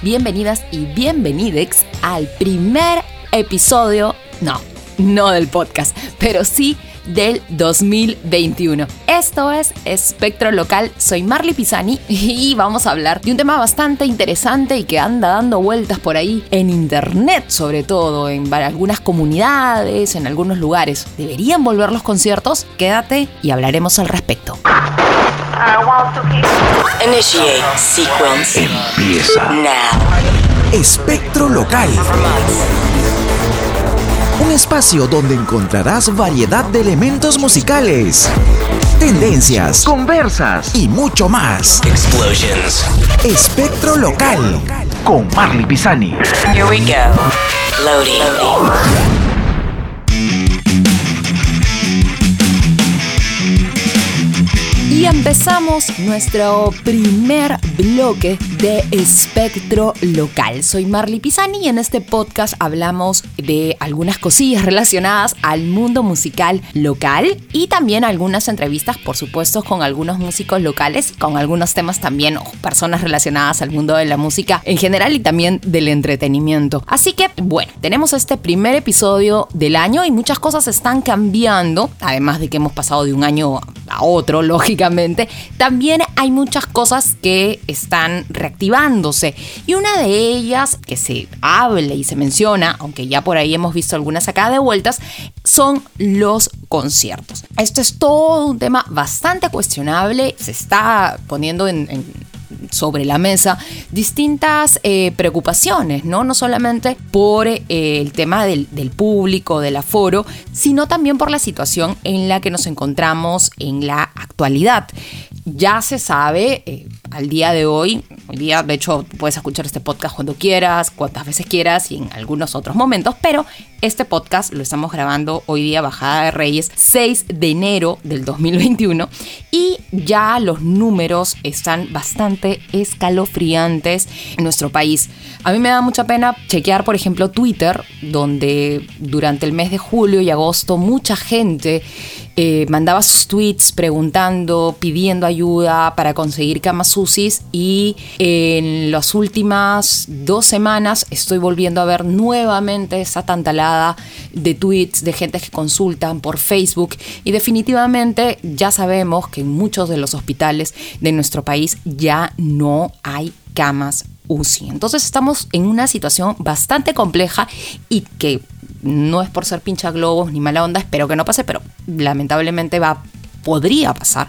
Bienvenidas y bienvenidex al primer episodio, no, no del podcast, pero sí del 2021. Esto es Espectro Local, soy Marley Pisani y vamos a hablar de un tema bastante interesante y que anda dando vueltas por ahí en internet, sobre todo en algunas comunidades, en algunos lugares. ¿Deberían volver los conciertos? Quédate y hablaremos al respecto. Initiate sequence. Empieza. Now. Espectro Local. Un espacio donde encontrarás variedad de elementos musicales, tendencias, conversas y mucho más. Explosions. Espectro Local con Marley Pisani. Here we go. Loading. Y empezamos nuestro primer bloque de espectro local. Soy Marley Pisani y en este podcast hablamos de algunas cosillas relacionadas al mundo musical local y también algunas entrevistas, por supuesto, con algunos músicos locales, con algunos temas también, personas relacionadas al mundo de la música en general y también del entretenimiento. Así que, bueno, tenemos este primer episodio del año y muchas cosas están cambiando, además de que hemos pasado de un año a otro, lógicamente también hay muchas cosas que están reactivándose. Y una de ellas que se habla y se menciona, aunque ya por ahí hemos visto algunas acá de vueltas, son los conciertos. Esto es todo un tema bastante cuestionable, se está poniendo en, sobre la mesa distintas eh, preocupaciones, ¿no? No solamente por eh, el tema del, del, público, del aforo, sino también por la situación en la que nos encontramos en la actualidad. Ya se sabe, eh, al día de hoy, día de hecho puedes escuchar este podcast cuando quieras, cuantas veces quieras y en algunos otros momentos, pero este podcast lo estamos grabando hoy día, Bajada de Reyes, 6 de enero del 2021 y ya los números están bastante escalofriantes en nuestro país. A mí me da mucha pena chequear, por ejemplo, Twitter, donde durante el mes de julio y agosto mucha gente eh, mandaba sus tweets preguntando, pidiendo ayuda para conseguir camas UCIs y en las últimas dos semanas estoy volviendo a ver nuevamente esa tantalada de tweets de gente que consultan por Facebook y definitivamente ya sabemos que en muchos de los hospitales de nuestro país ya no hay camas UCI. Entonces estamos en una situación bastante compleja y que no es por ser pincha globos ni mala onda, espero que no pase, pero lamentablemente va podría pasar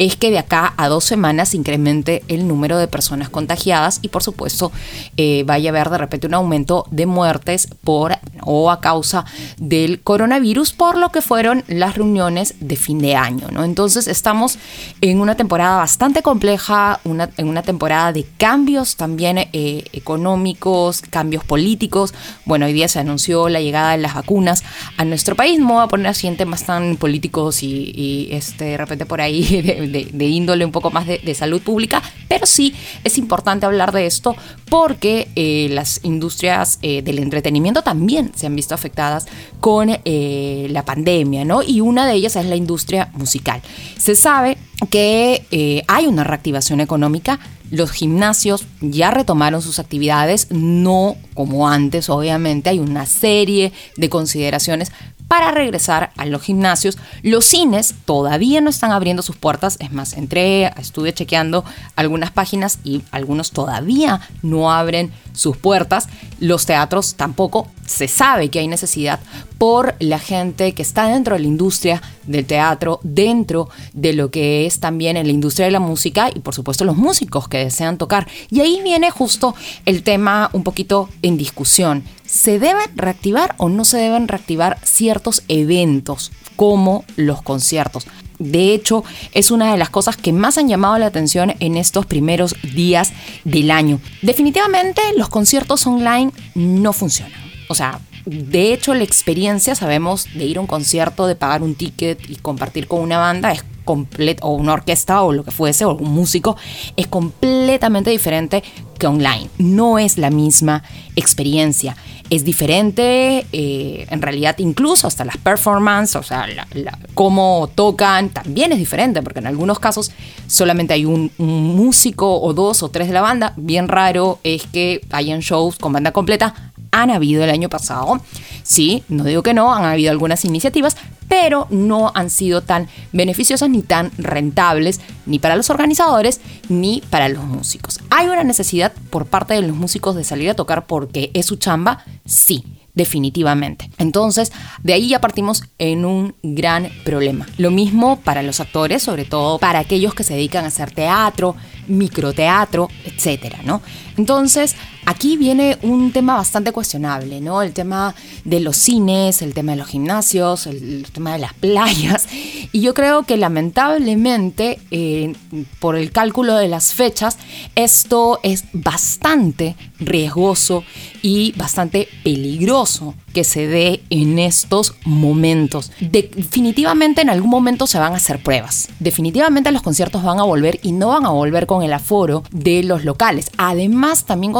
es que de acá a dos semanas incremente el número de personas contagiadas y por supuesto eh, vaya a haber de repente un aumento de muertes por o a causa del coronavirus por lo que fueron las reuniones de fin de año. ¿no? Entonces estamos en una temporada bastante compleja, una, en una temporada de cambios también eh, económicos, cambios políticos. Bueno, hoy día se anunció la llegada de las vacunas a nuestro país. No voy a poner así en temas tan políticos y, este, de repente por ahí de, índole un poco más de, salud pública, pero sí es importante hablar de esto porque eh, las industrias eh, del entretenimiento también se han visto afectadas con eh, la pandemia, ¿no? Y una de ellas es la industria musical. Se sabe que hay una reactivación económica, los gimnasios ya retomaron sus actividades, no como antes, obviamente, hay una serie de consideraciones para regresar a los gimnasios. Los cines todavía no están abriendo sus puertas. Es más, entré, estuve chequeando algunas páginas y algunos todavía no abren sus puertas. Los teatros tampoco. Se sabe que hay necesidad por la gente que está dentro de la industria del teatro, dentro de lo que es también en la industria de la música y por supuesto los músicos que desean tocar. Y ahí viene justo el tema un poquito en discusión. ¿Se deben reactivar o no se deben reactivar ciertos eventos como los conciertos? De hecho, es una de las cosas que más han llamado la atención en estos primeros días del año. Definitivamente los conciertos online no funcionan. O sea, de hecho, la experiencia, sabemos, de ir a un concierto, de pagar un ticket y compartir con una banda es o una orquesta o lo que fuese, o un músico, es completamente diferente que online. No es la misma experiencia. es diferente, eh, en realidad incluso hasta las performances, o sea, la- cómo tocan, también es diferente, porque en algunos casos solamente hay un, un músico o dos o tres de la banda, bien raro es que hayan shows con banda completa, han habido el año pasado. Sí, no digo que no, han habido algunas iniciativas, pero no han sido tan beneficiosas ni tan rentables ni para los organizadores ni para los músicos. ¿Hay una necesidad por parte de los músicos de salir a tocar porque es su chamba? Sí. Definitivamente. Entonces, de ahí ya partimos en un gran problema. Lo mismo para los actores, sobre todo para aquellos que se dedican a hacer teatro, microteatro, etcétera, ¿no? Entonces, aquí viene un tema bastante cuestionable, ¿no? El tema de los cines, el tema de los gimnasios, el, tema de las playas. Y yo creo que lamentablemente, eh, por el cálculo de las fechas, esto es bastante riesgoso y bastante peligroso que se dé en estos momentos. Definitivamente en algún momento se van a hacer pruebas. Definitivamente los conciertos van a volver y no van a volver con el aforo de los locales. Además, también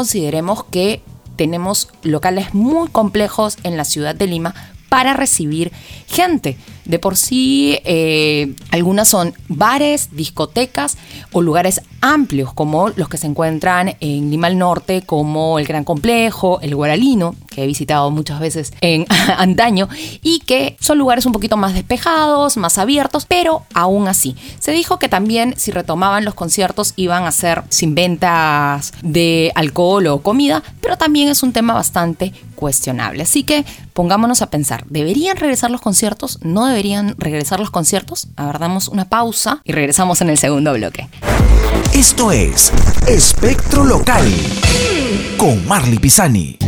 que tenemos locales muy complejos en la ciudad de Lima para recibir gente. De por sí, eh, algunas son bares, discotecas o lugares amplios, como los que se encuentran en Lima al Norte, como el Gran Complejo, el Guaralino, que he visitado muchas veces en antaño, y que son lugares un poquito más despejados, más abiertos, pero aún así. Se dijo que también si retomaban los conciertos iban a ser sin ventas de alcohol o comida, pero también es un tema bastante cuestionable. Así que pongámonos a pensar, ¿deberían regresar los conciertos? ¿No deberían regresar los conciertos? A ver, damos una pausa y regresamos en el segundo bloque. Esto es Espectro Local con Marley Pisani.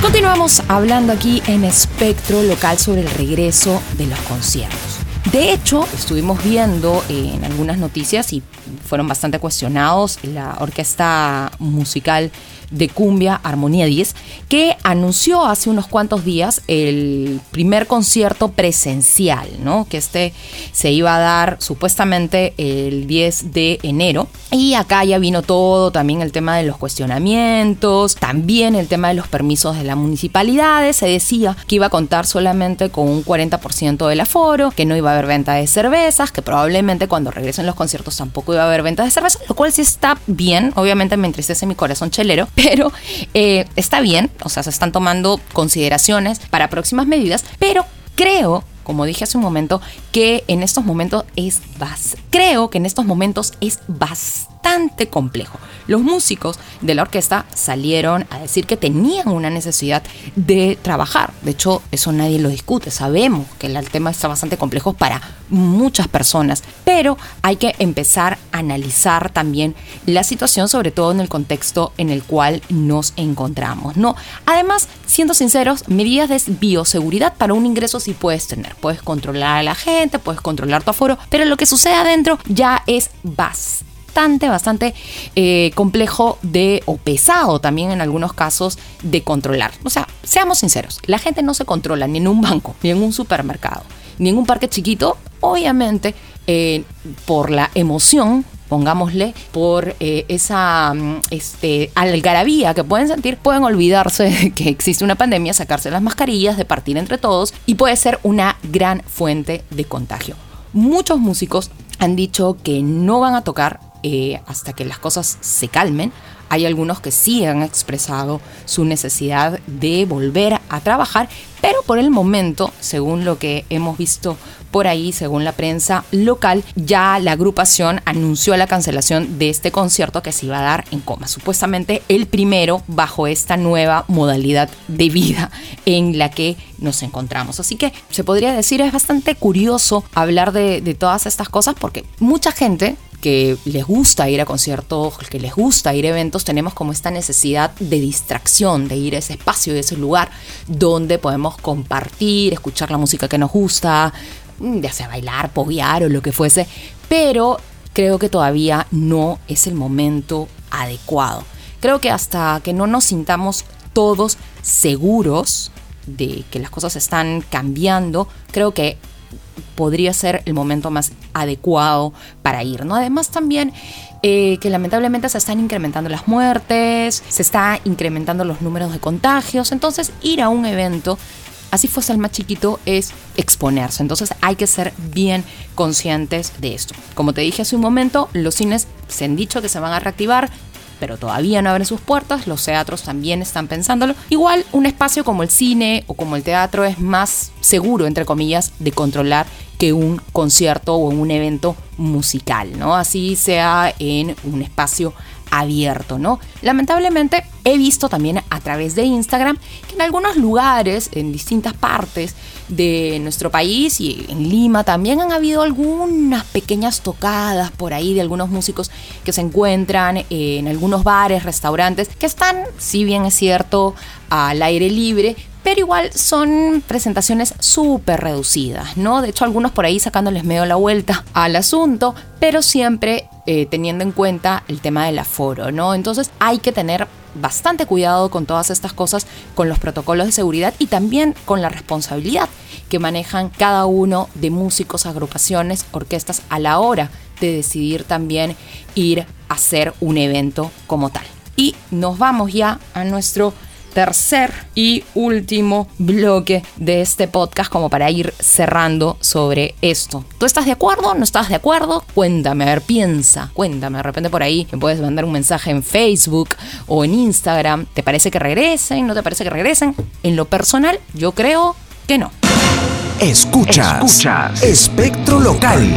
Continuamos hablando aquí en Espectro Local sobre el regreso de los conciertos. De hecho, estuvimos viendo en algunas noticias y fueron bastante cuestionados la orquesta musical de cumbia Armonía 10, que anunció hace unos cuantos días el primer concierto presencial, ¿no? Que este se iba a dar supuestamente el 10 de enero. Y acá ya vino todo, también el tema de los cuestionamientos, también el tema de los permisos de las municipalidades. Se decía que iba a contar solamente con un 40% del aforo, que no iba a haber venta de cervezas, que probablemente cuando regresen los conciertos tampoco iba a haber venta de cervezas, lo cual sí está bien. Obviamente me entristece mi corazón chelero, pero eh, está bien. O sea, se están tomando consideraciones para próximas medidas, pero creo como dije hace un momento, que en estos momentos es bas creo que en estos momentos es bastante complejo. Los músicos de la orquesta salieron a decir que tenían una necesidad de trabajar. De hecho, eso nadie lo discute. Sabemos que el tema está bastante complejo para muchas personas, pero hay que empezar a analizar también la situación, sobre todo en el contexto en el cual nos encontramos. No, además, siendo sinceros, medidas de bioseguridad para un ingreso sí puedes tener puedes controlar a la gente, puedes controlar tu aforo, pero lo que sucede adentro ya es bastante, bastante eh, complejo de, o pesado también en algunos casos de controlar. O sea, seamos sinceros, la gente no se controla ni en un banco, ni en un supermercado, ni en un parque chiquito, obviamente eh, por la emoción pongámosle, por eh, esa este, algarabía que pueden sentir, pueden olvidarse de que existe una pandemia, sacarse las mascarillas, de partir entre todos y puede ser una gran fuente de contagio. Muchos músicos han dicho que no van a tocar eh, hasta que las cosas se calmen. Hay algunos que sí han expresado su necesidad de volver a trabajar, pero por el momento, según lo que hemos visto por ahí, según la prensa local, ya la agrupación anunció la cancelación de este concierto que se iba a dar en coma. Supuestamente el primero bajo esta nueva modalidad de vida en la que nos encontramos. Así que se podría decir, es bastante curioso hablar de, todas estas cosas porque mucha gente que les gusta ir a conciertos, que les gusta ir a eventos, tenemos como esta necesidad de distracción, de ir a ese espacio, a ese lugar donde podemos compartir, escuchar la música que nos gusta, ya sea bailar, poguear o lo que fuese, pero creo que todavía no es el momento adecuado. Creo que hasta que no nos sintamos todos seguros de que las cosas están cambiando, creo que podría ser el momento más adecuado para ir, ¿no? Además también eh, que lamentablemente se están incrementando las muertes, se está incrementando los números de contagios, entonces ir a un evento así fuese el más chiquito, es exponerse. Entonces hay que ser bien conscientes de esto. Como te dije hace un momento, los cines se han dicho que se van a reactivar pero todavía no abren sus puertas, los teatros también están pensándolo. Igual un espacio como el cine o como el teatro es más seguro, entre comillas, de controlar que un concierto o un evento musical, ¿no? Así sea en un espacio abierto, ¿no? Lamentablemente he visto también a través de Instagram que en algunos lugares, en distintas partes de nuestro país y en Lima también han habido algunas pequeñas tocadas por ahí de algunos músicos que se encuentran en algunos bares, restaurantes, que están, si bien es cierto, al aire libre, pero igual son presentaciones súper reducidas, ¿no? De hecho, algunos por ahí sacándoles medio la vuelta al asunto, pero siempre eh, teniendo en cuenta el tema del aforo, ¿no? Entonces hay que tener bastante cuidado con todas estas cosas, con los protocolos de seguridad y también con la responsabilidad que manejan cada uno de músicos, agrupaciones, orquestas a la hora de decidir también ir a hacer un evento como tal. Y nos vamos ya a nuestro tercer y último bloque de este podcast como para ir cerrando sobre esto. ¿Tú estás de acuerdo? ¿No estás de acuerdo? Cuéntame, a ver, piensa, cuéntame. De repente por ahí me puedes mandar un mensaje en Facebook o en Instagram. ¿Te parece que regresen? ¿No te parece que regresen? En lo personal, yo creo que no. Escuchas, Escuchas. Espectro Local.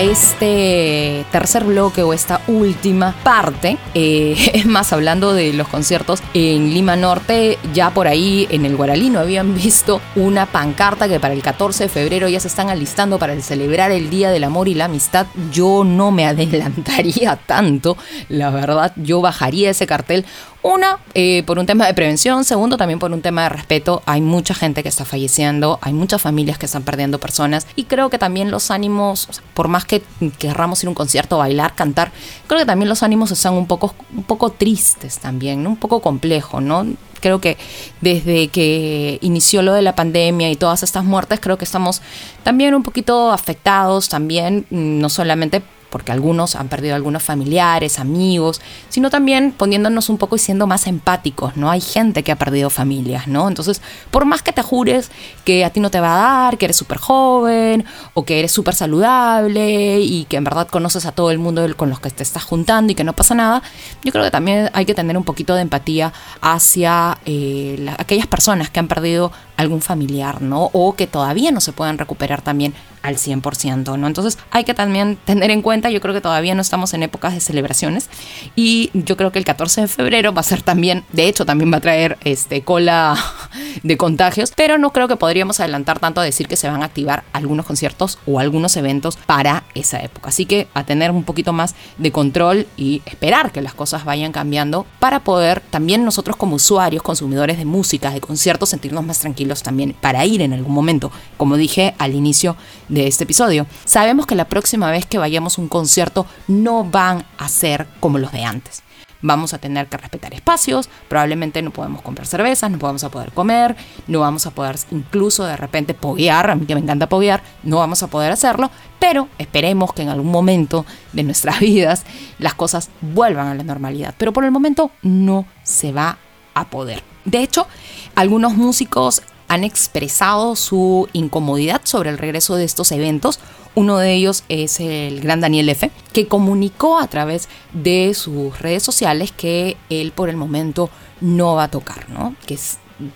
Este tercer bloque o esta última parte. Eh, es más, hablando de los conciertos en Lima Norte, ya por ahí en el Guaralino habían visto una pancarta que para el 14 de febrero ya se están alistando para celebrar el Día del Amor y la Amistad. Yo no me adelantaría tanto, la verdad, yo bajaría ese cartel una, eh, por un tema de prevención. Segundo, también por un tema de respeto. Hay mucha gente que está falleciendo, hay muchas familias que están perdiendo personas. Y creo que también los ánimos, por más que querramos ir a un concierto, bailar, cantar, creo que también los ánimos están un poco, un poco tristes también, un poco complejos, ¿no? Creo que desde que inició lo de la pandemia y todas estas muertes, creo que estamos también un poquito afectados, también, mm, no solamente porque algunos han perdido algunos familiares, amigos, sino también poniéndonos un poco y siendo más empáticos, ¿no? Hay gente que ha perdido familias, ¿no? Entonces, por más que te jures que a ti no te va a dar, que eres súper joven o que eres súper saludable y que en verdad conoces a todo el mundo con los que te estás juntando y que no pasa nada, yo creo que también hay que tener un poquito de empatía hacia eh, aquellas personas que han perdido algún familiar, ¿no? O que todavía no se pueden recuperar también al 100%, ¿no? Entonces hay que también tener en cuenta, yo creo que todavía no estamos en épocas de celebraciones y yo creo que el 14 de febrero va a ser también, de hecho también va a traer este cola de contagios, pero no creo que podríamos adelantar tanto a decir que se van a activar algunos conciertos o algunos eventos para esa época. Así que a tener un poquito más de control y esperar que las cosas vayan cambiando para poder también nosotros como usuarios, consumidores de música, de conciertos, sentirnos más tranquilos también para ir en algún momento, como dije al inicio de este episodio. Sabemos que la próxima vez que vayamos a un concierto no van a ser como los de antes. Vamos a tener que respetar espacios, probablemente no podemos comprar cervezas, no vamos a poder comer, no vamos a poder incluso de repente poguear, a mí que me encanta poguear, no vamos a poder hacerlo, pero esperemos que en algún momento de nuestras vidas las cosas vuelvan a la normalidad. Pero por el momento no se va a poder. De hecho, algunos músicos han expresado su incomodidad sobre el regreso de estos eventos. Uno de ellos es el gran Daniel F., que comunicó a través de sus redes sociales que él por el momento no va a tocar, ¿no? Que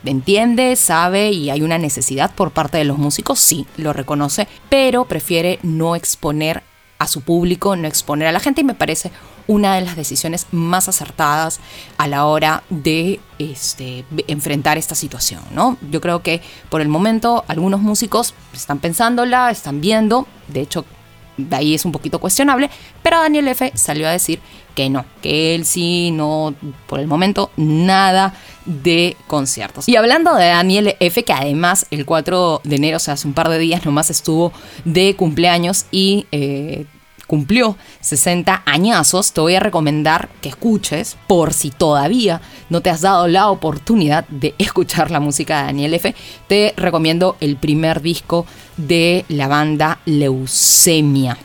entiende, sabe y hay una necesidad por parte de los músicos, sí, lo reconoce, pero prefiere no exponer a su público, no exponer a la gente y me parece una de las decisiones más acertadas a la hora de este, enfrentar esta situación, ¿no? Yo creo que por el momento algunos músicos están pensándola, están viendo, de hecho de ahí es un poquito cuestionable, pero Daniel F salió a decir que no, que él sí, no, por el momento, nada de conciertos. Y hablando de Daniel F, que además el 4 de enero, o sea, hace un par de días nomás estuvo de cumpleaños y... Eh, cumplió 60 añazos, te voy a recomendar que escuches, por si todavía no te has dado la oportunidad de escuchar la música de Daniel F., te recomiendo el primer disco de la banda Leucemia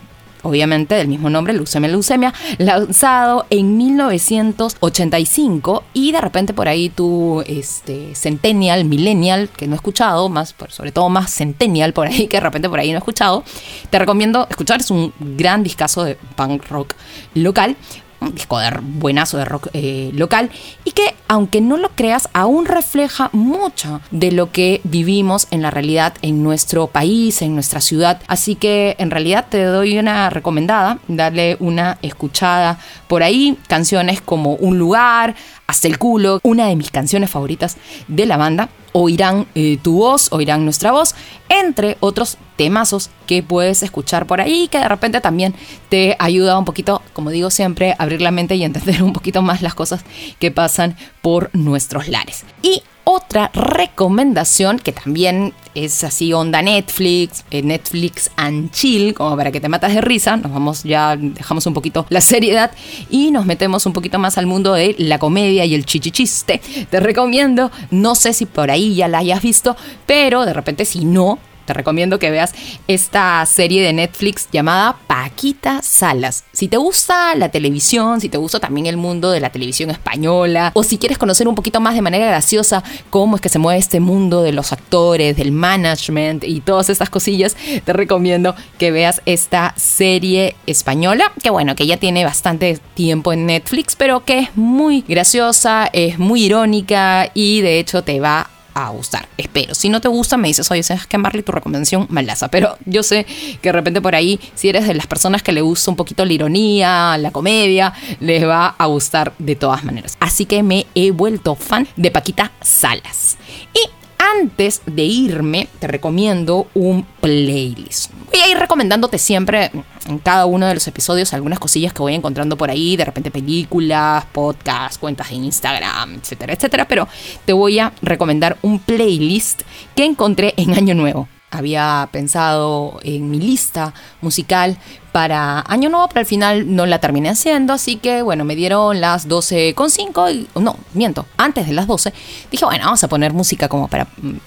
obviamente del mismo nombre, Leucemia Leucemia, lanzado en 1985 y de repente por ahí tú, este, Centennial, Millennial, que no he escuchado, más, sobre todo más Centennial por ahí, que de repente por ahí no he escuchado, te recomiendo escuchar, es un gran discazo de punk rock local un disco de buenazo de rock eh, local y que aunque no lo creas aún refleja mucho de lo que vivimos en la realidad en nuestro país, en nuestra ciudad. Así que en realidad te doy una recomendada, darle una escuchada por ahí, canciones como Un lugar, Hasta el culo, una de mis canciones favoritas de la banda oirán eh, tu voz, oirán nuestra voz, entre otros temazos que puedes escuchar por ahí, que de repente también te ayuda un poquito, como digo siempre, a abrir la mente y entender un poquito más las cosas que pasan por nuestros lares. Y otra recomendación que también es así onda Netflix, eh, Netflix and chill, como para que te matas de risa, nos vamos ya, dejamos un poquito la seriedad y nos metemos un poquito más al mundo de la comedia y el chichichiste. Te recomiendo, no sé si por ahí ya la hayas visto, pero de repente si no, te recomiendo que veas esta serie de Netflix llamada Paquita Salas. Si te gusta la televisión, si te gusta también el mundo de la televisión española, o si quieres conocer un poquito más de manera graciosa cómo es que se mueve este mundo de los actores, del management y todas estas cosillas, te recomiendo que veas esta serie española, que bueno, que ya tiene bastante tiempo en Netflix, pero que es muy graciosa, es muy irónica y de hecho te va a gustar. Espero. Si no te gusta, me dices, oye, sabes que Marley, tu recomendación malaza. Pero yo sé que de repente por ahí, si eres de las personas que le gusta un poquito la ironía, la comedia, les va a gustar de todas maneras. Así que me he vuelto fan de Paquita Salas. Y antes de irme, te recomiendo un playlist. Voy a ir recomendándote siempre en cada uno de los episodios algunas cosillas que voy encontrando por ahí, de repente películas, podcasts, cuentas de Instagram, etcétera, etcétera, pero te voy a recomendar un playlist que encontré en Año Nuevo había pensado en mi lista musical para Año Nuevo, pero al final no la terminé haciendo, así que bueno, me dieron las 12.5 y no, miento, antes de las 12, dije, bueno, vamos a poner música como para mm,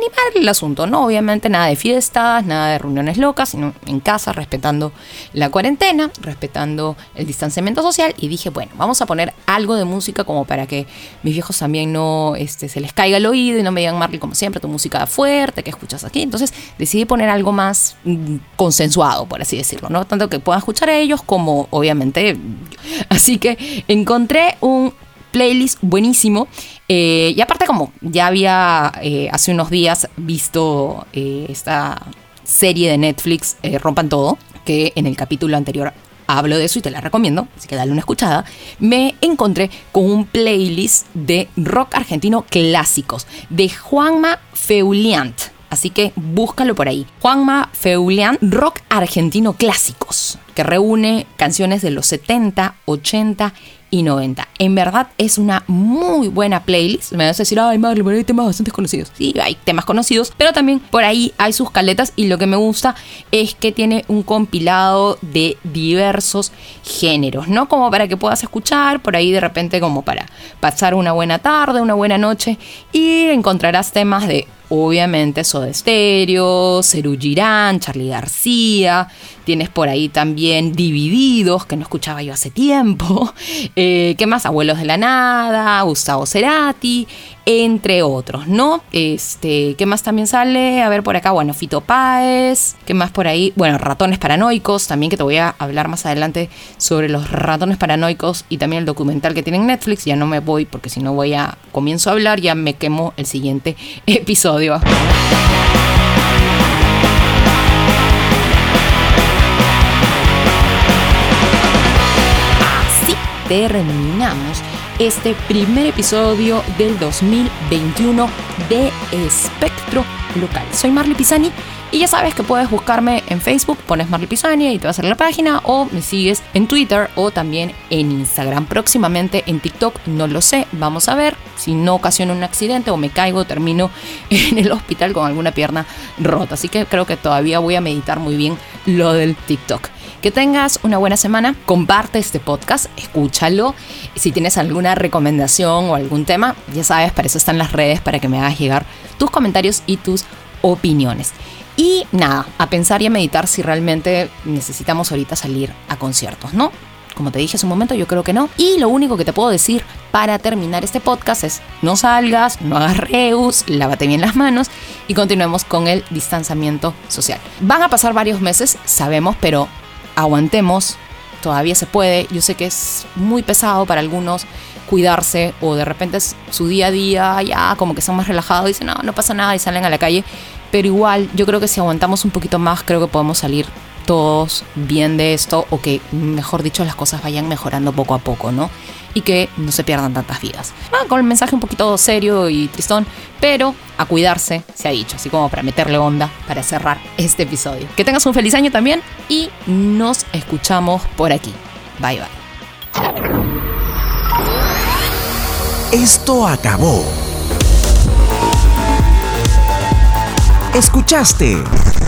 animar el asunto, ¿no? Obviamente nada de fiestas, nada de reuniones locas, sino en casa, respetando la cuarentena, respetando el distanciamiento social y dije, bueno, vamos a poner algo de música como para que mis viejos también no este, se les caiga el oído y no me digan, Marley, como siempre, tu música fuerte, que escuchas aquí. Entonces decidí poner algo más mm, consensuado, por así decirlo, ¿no? Tanto que puedan escuchar a ellos como obviamente. Así que encontré un playlist buenísimo. Eh, y aparte como ya había eh, hace unos días visto eh, esta serie de Netflix, Rompan Todo, que en el capítulo anterior hablo de eso y te la recomiendo, así que dale una escuchada, me encontré con un playlist de rock argentino clásicos de Juanma Feuliant. Así que búscalo por ahí. Juanma Feulian, rock argentino clásicos, que reúne canciones de los 70, 80 y 90. En verdad es una muy buena playlist. Me vas a decir, ay, madre, pero hay temas bastante conocidos. Sí, hay temas conocidos, pero también por ahí hay sus caletas y lo que me gusta es que tiene un compilado de diversos géneros, ¿no? Como para que puedas escuchar, por ahí de repente como para pasar una buena tarde, una buena noche y encontrarás temas de obviamente Soda Stereo, Ceru Girán, Charlie García, tienes por ahí también Divididos, que no escuchaba yo hace tiempo, eh, ¿qué más? Abuelos de la Nada, Gustavo Cerati, entre otros, ¿no? Este, ¿qué más también sale? A ver por acá, bueno, Fito Páez, ¿qué más por ahí? Bueno, Ratones Paranoicos, también que te voy a hablar más adelante sobre los ratones paranoicos y también el documental que tiene en Netflix, ya no me voy porque si no voy a, comienzo a hablar, ya me quemo el siguiente episodio. Terminamos este primer episodio del 2021 de Espectro Local. Soy Marley Pisani y ya sabes que puedes buscarme en Facebook, pones Marley Pisani y te va a la página, o me sigues en Twitter o también en Instagram. Próximamente en TikTok, no lo sé, vamos a ver. Si no ocasiona un accidente o me caigo, termino en el hospital con alguna pierna rota. Así que creo que todavía voy a meditar muy bien lo del TikTok. Que tengas una buena semana, comparte este podcast, escúchalo. Si tienes alguna recomendación o algún tema, ya sabes, para eso están las redes, para que me hagas llegar tus comentarios y tus opiniones. Y nada, a pensar y a meditar si realmente necesitamos ahorita salir a conciertos, ¿no? Como te dije hace un momento, yo creo que no. Y lo único que te puedo decir para terminar este podcast es no salgas, no hagas reus, lávate bien las manos y continuemos con el distanciamiento social. Van a pasar varios meses, sabemos, pero aguantemos, todavía se puede. Yo sé que es muy pesado para algunos cuidarse o de repente es su día a día, ya como que son más relajados dicen, no, no pasa nada y salen a la calle. Pero igual, yo creo que si aguantamos un poquito más, creo que podemos salir todos bien de esto o que, mejor dicho, las cosas vayan mejorando poco a poco, ¿no? Y que no se pierdan tantas vidas. Ah, con el mensaje un poquito serio y tristón, pero a cuidarse, se ha dicho, así como para meterle onda para cerrar este episodio. Que tengas un feliz año también y nos escuchamos por aquí. Bye bye. Esto acabó. Escuchaste